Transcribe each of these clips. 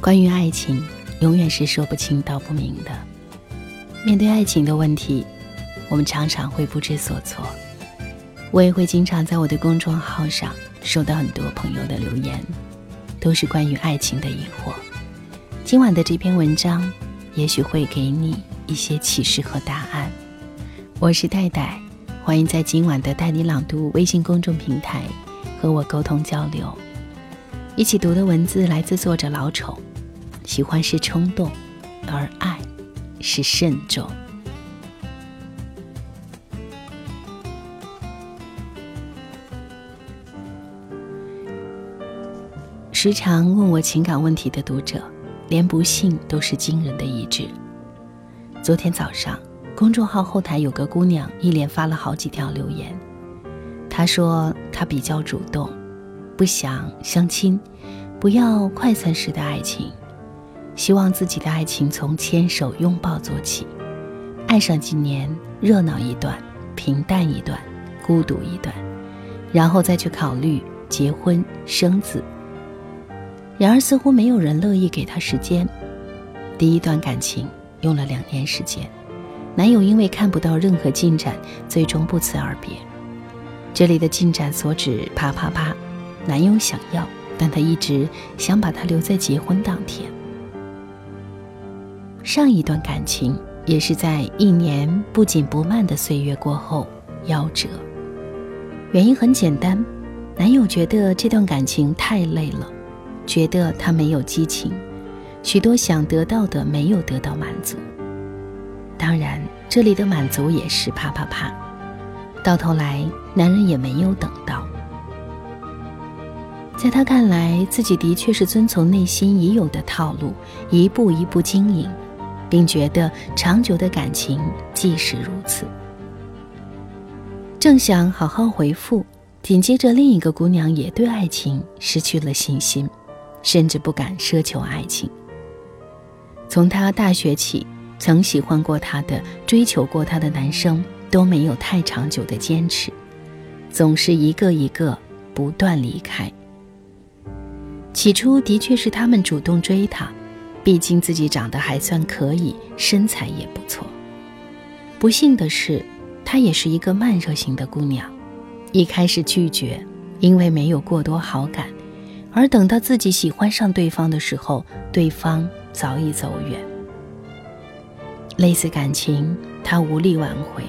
关于爱情，永远是说不清道不明的。面对爱情的问题，我们常常会不知所措。我也会经常在我的公众号上收到很多朋友的留言，都是关于爱情的疑惑。今晚的这篇文章，也许会给你一些启示和答案。我是戴戴，欢迎在今晚的带你朗读微信公众平台和我沟通交流。一起读的文字来自作者老丑。喜欢是冲动，而爱是慎重。时常问我情感问题的读者，连不幸都是惊人的意志。昨天早上，公众号后台有个姑娘一连发了好几条留言。她说她比较主动，不想相亲，不要快餐式的爱情。希望自己的爱情从牵手拥抱做起，爱上几年，热闹一段，平淡一段，孤独一段，然后再去考虑结婚生子。然而似乎没有人乐意给他时间。第一段感情用了两年时间，男友因为看不到任何进展，最终不辞而别。这里的进展所指啪啪啪，男友想要，但他一直想把他留在结婚当天。上一段感情也是在一年不紧不慢的岁月过后夭折，原因很简单，男友觉得这段感情太累了，觉得他没有激情，许多想得到的没有得到满足。当然，这里的满足也是啪啪啪，到头来男人也没有等到。在他看来，自己的确是遵从内心已有的套路，一步一步经营。并觉得长久的感情即是如此。正想好好回复，紧接着另一个姑娘也对爱情失去了信心，甚至不敢奢求爱情。从她大学起，曾喜欢过她的、追求过她的男生都没有太长久的坚持，总是一个一个不断离开。起初的确是他们主动追她。毕竟自己长得还算可以，身材也不错。不幸的是，她也是一个慢热型的姑娘，一开始拒绝，因为没有过多好感，而等到自己喜欢上对方的时候，对方早已走远。类似感情，她无力挽回。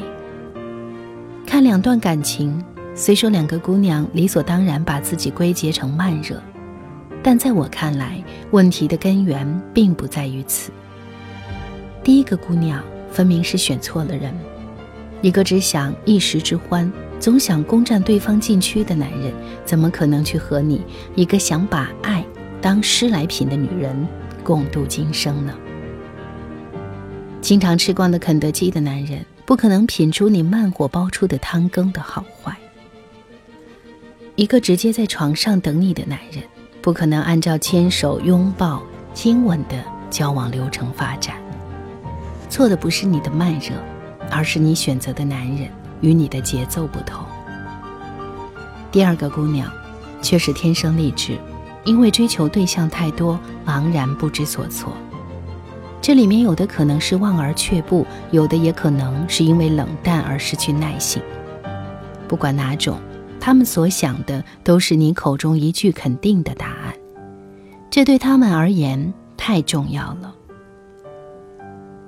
看两段感情，虽说两个姑娘理所当然把自己归结成慢热。但在我看来，问题的根源并不在于此。第一个姑娘分明是选错了人，一个只想一时之欢，总想攻占对方禁区的男人，怎么可能去和你一个想把爱当诗来品的女人共度今生呢？经常吃惯了肯德基的男人，不可能品出你慢火煲出的汤羹的好坏。一个直接在床上等你的男人。不可能按照牵手、拥抱、亲吻的交往流程发展。错的不是你的慢热，而是你选择的男人与你的节奏不同。第二个姑娘，却是天生丽质，因为追求对象太多，茫然不知所措。这里面有的可能是望而却步，有的也可能是因为冷淡而失去耐性。不管哪种。他们所想的都是你口中一句肯定的答案，这对他们而言太重要了。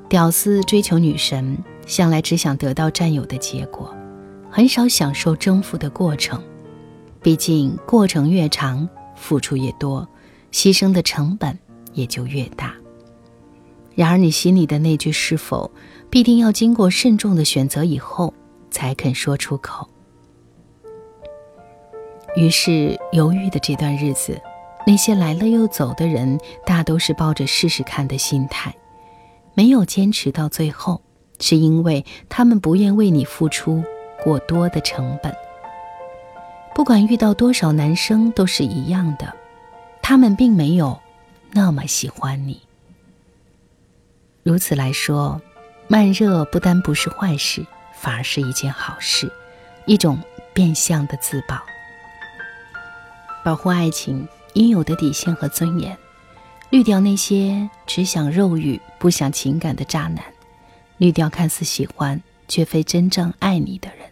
屌丝追求女神，向来只想得到占有的结果，很少享受征服的过程。毕竟过程越长，付出越多，牺牲的成本也就越大。然而，你心里的那句“是否”，必定要经过慎重的选择以后，才肯说出口。于是，犹豫的这段日子，那些来了又走的人，大都是抱着试试看的心态，没有坚持到最后，是因为他们不愿为你付出过多的成本。不管遇到多少男生，都是一样的，他们并没有那么喜欢你。如此来说，慢热不单不是坏事，反而是一件好事，一种变相的自保。保护爱情应有的底线和尊严，滤掉那些只想肉欲不想情感的渣男，滤掉看似喜欢却非真正爱你的人，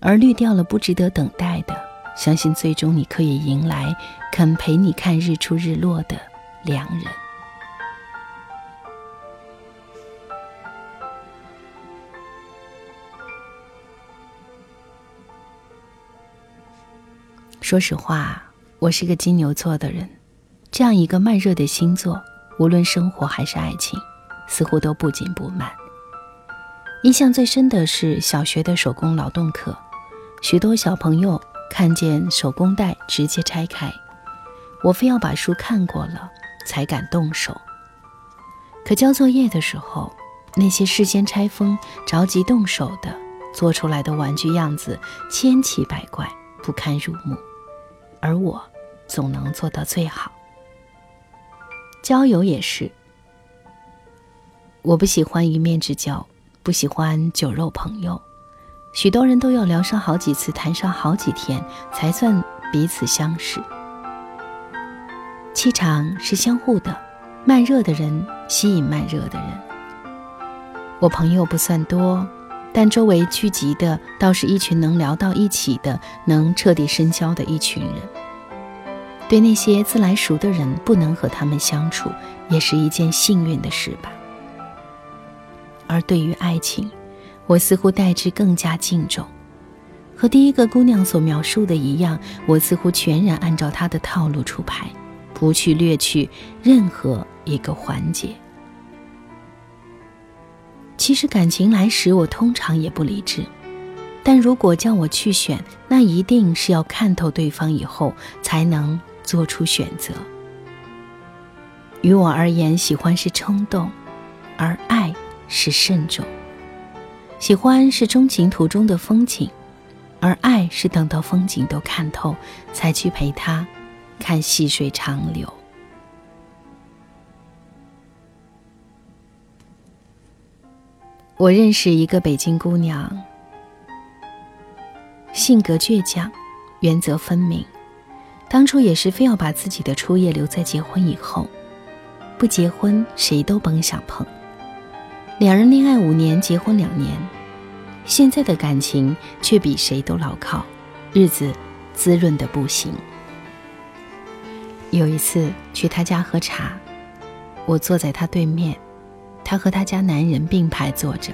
而滤掉了不值得等待的，相信最终你可以迎来肯陪你看日出日落的良人。说实话，我是个金牛座的人。这样一个慢热的星座，无论生活还是爱情，似乎都不紧不慢。印象最深的是小学的手工劳动课，许多小朋友看见手工袋直接拆开，我非要把书看过了才敢动手。可交作业的时候，那些事先拆封、着急动手的，做出来的玩具样子千奇百怪，不堪入目，而我总能做到最好。交友也是，我不喜欢一面之交，不喜欢酒肉朋友。许多人都要聊上好几次，谈上好几天，才算彼此相识。气场是相互的，慢热的人吸引慢热的人。我朋友不算多，但周围聚集的倒是一群能聊到一起的，能彻底深交的一群人。对那些自来熟的人，不能和他们相处，也是一件幸运的事吧。而对于爱情，我似乎待之更加敬重。和第一个姑娘所描述的一样，我似乎全然按照她的套路出牌，不去略去任何一个环节。其实感情来时，我通常也不理智。但如果叫我去选，那一定是要看透对方以后才能。做出选择。于我而言，喜欢是冲动，而爱是慎重。喜欢是钟情途中的风景，而爱是等到风景都看透，才去陪他看细水长流。我认识一个北京姑娘，性格倔强，原则分明。当初也是非要把自己的初夜留在结婚以后，不结婚谁都甭想碰。两人恋爱五年，结婚两年，现在的感情却比谁都牢靠，日子滋润的不行。有一次去他家喝茶，我坐在他对面，他和他家男人并排坐着。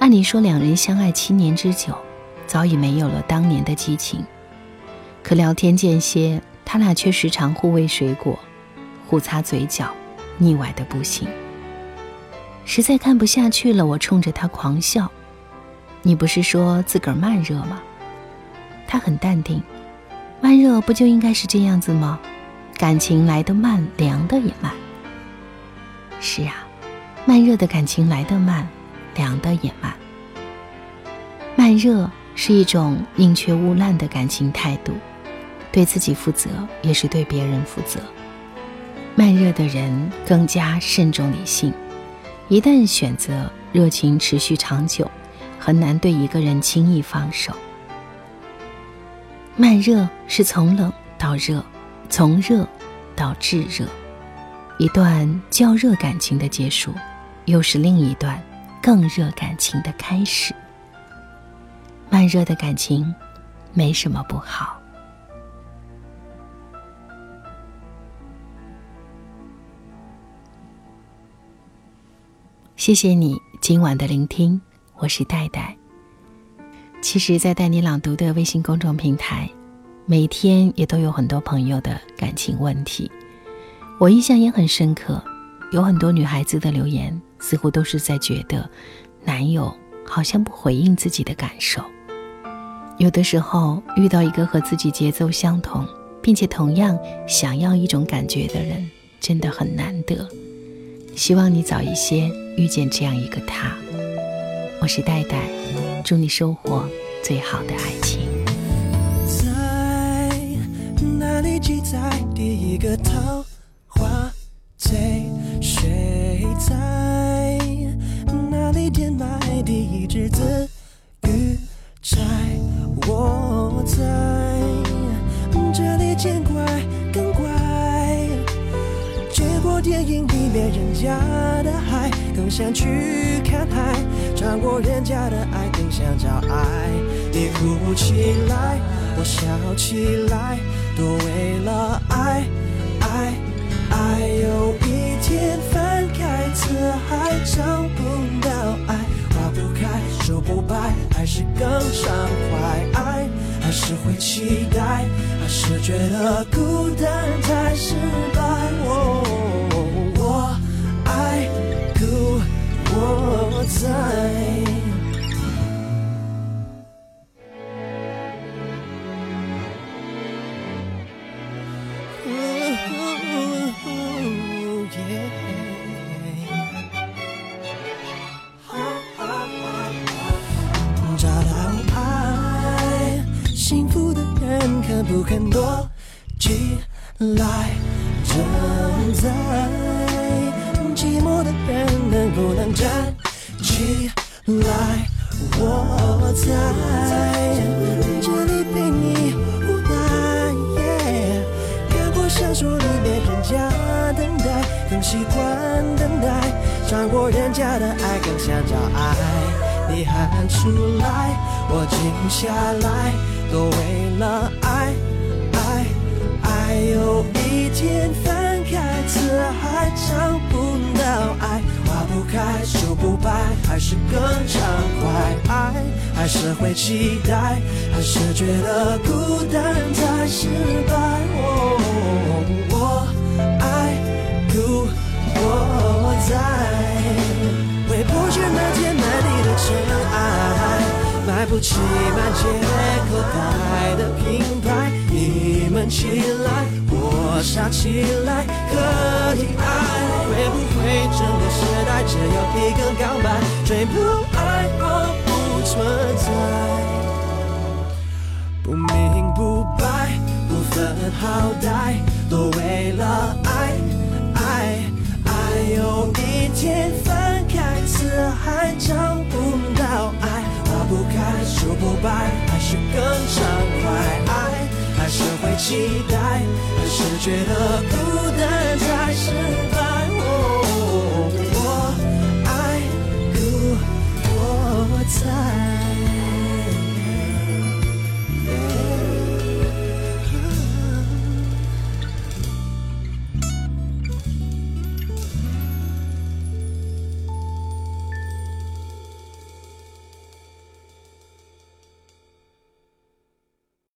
按理说两人相爱七年之久，早已没有了当年的激情。可聊天间歇，他俩却时常互喂水果，互擦嘴角，腻歪的不行。实在看不下去了，我冲着他狂笑：“你不是说自个儿慢热吗？”他很淡定：“慢热不就应该是这样子吗？感情来得慢，凉的也慢。”是啊，慢热的感情来得慢，凉的也慢。慢热是一种宁缺毋滥的感情态度。对自己负责，也是对别人负责。慢热的人更加慎重理性，一旦选择热情持续长久，很难对一个人轻易放手。慢热是从冷到热，从热到炙热，一段较热感情的结束，又是另一段更热感情的开始。慢热的感情没什么不好。谢谢你今晚的聆听，我是戴戴。其实，在带你朗读的微信公众平台，每天也都有很多朋友的感情问题，我印象也很深刻。有很多女孩子的留言，似乎都是在觉得男友好像不回应自己的感受。有的时候遇到一个和自己节奏相同，并且同样想要一种感觉的人，真的很难得。希望你早一些遇见这样一个他。我是戴戴，祝你收获最好的爱情。在哪里记载第一个桃去看海，穿过人家的爱，更想找爱。你哭起来，我笑起来，都为了爱，爱，爱。有一天翻开辞海，找不到爱，花不开，树不白，还是更畅快。爱，还是会期待，还是觉得孤单太不肯躲起来？正在寂寞的人能不能站起来？我在这里陪你无奈。看过小说里面人家等待，更习惯等待，穿过人家的爱，更想找爱。你喊出来，我静下来，都为了爱，爱，爱。有一天翻开词海，找不到爱，花不开，树不白，还是更畅快。爱，还是会期待，还是觉得孤单太失败。不起满街口袋的品牌。你们起来，我傻起来，可以爱。会不会整个时代只有一个告白？追不爱我不存在，期待，还是觉得孤单才是。